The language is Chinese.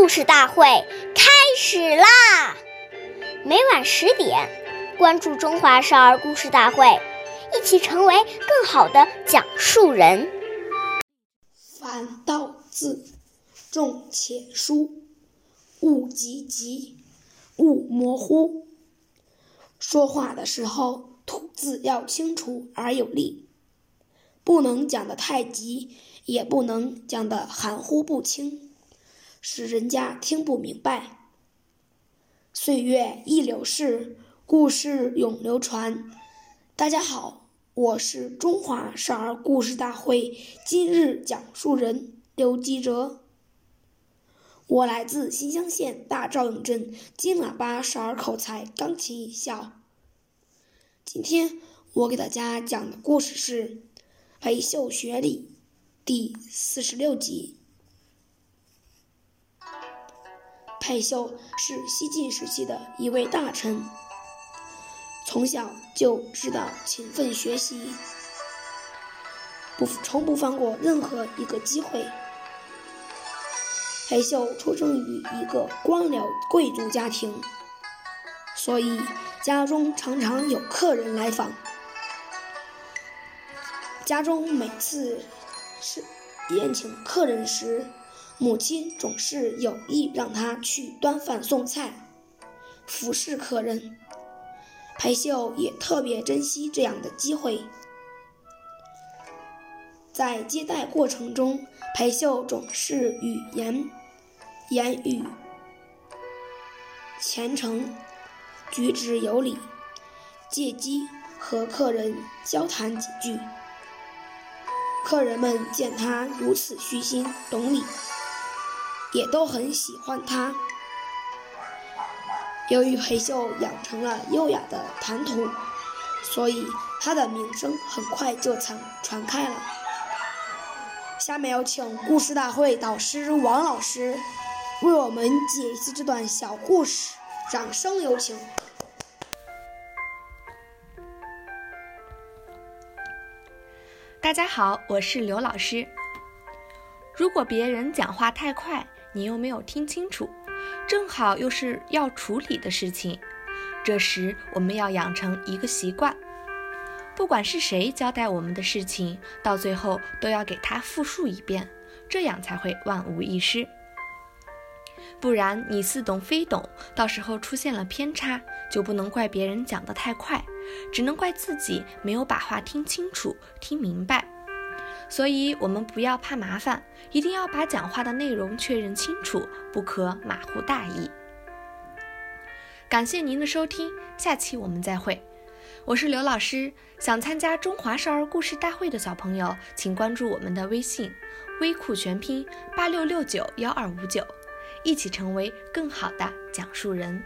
故事大会开始啦！每晚十点，关注《中华少儿故事大会》，一起成为更好的讲述人。凡道字，重且疏，勿急急，勿模糊。说话的时候，吐字要清楚而有力，不能讲得太急，也不能讲得含糊不清。使人家听不明白。岁月易流逝，故事永流传。大家好，我是中华少儿故事大会今日讲述人刘基哲。我来自新乡县大赵永镇金喇叭少儿口才钢琴艺校。今天我给大家讲的故事是《裴秀学礼》第四十六集。裴秀是西晋时期的一位大臣，从小就知道勤奋学习，不从不放过任何一个机会。裴秀出生于一个官僚贵族家庭，所以家中常常有客人来访。家中每次是宴请客人时，母亲总是有意让他去端饭送菜，服侍客人。裴秀也特别珍惜这样的机会。在接待过程中，裴秀总是语言言语虔诚，举止有礼，借机和客人交谈几句。客人们见他如此虚心懂礼。也都很喜欢他。由于裴秀养成了优雅的谈吐，所以他的名声很快就传传开了。下面有请故事大会导师王老师为我们解析这段小故事，掌声有请。大家好，我是刘老师。如果别人讲话太快，你又没有听清楚，正好又是要处理的事情，这时我们要养成一个习惯，不管是谁交代我们的事情，到最后都要给他复述一遍，这样才会万无一失。不然你似懂非懂，到时候出现了偏差，就不能怪别人讲得太快，只能怪自己没有把话听清楚、听明白。所以，我们不要怕麻烦，一定要把讲话的内容确认清楚，不可马虎大意。感谢您的收听，下期我们再会。我是刘老师，想参加中华少儿故事大会的小朋友，请关注我们的微信“微库全拼八六六九幺二五九”，一起成为更好的讲述人。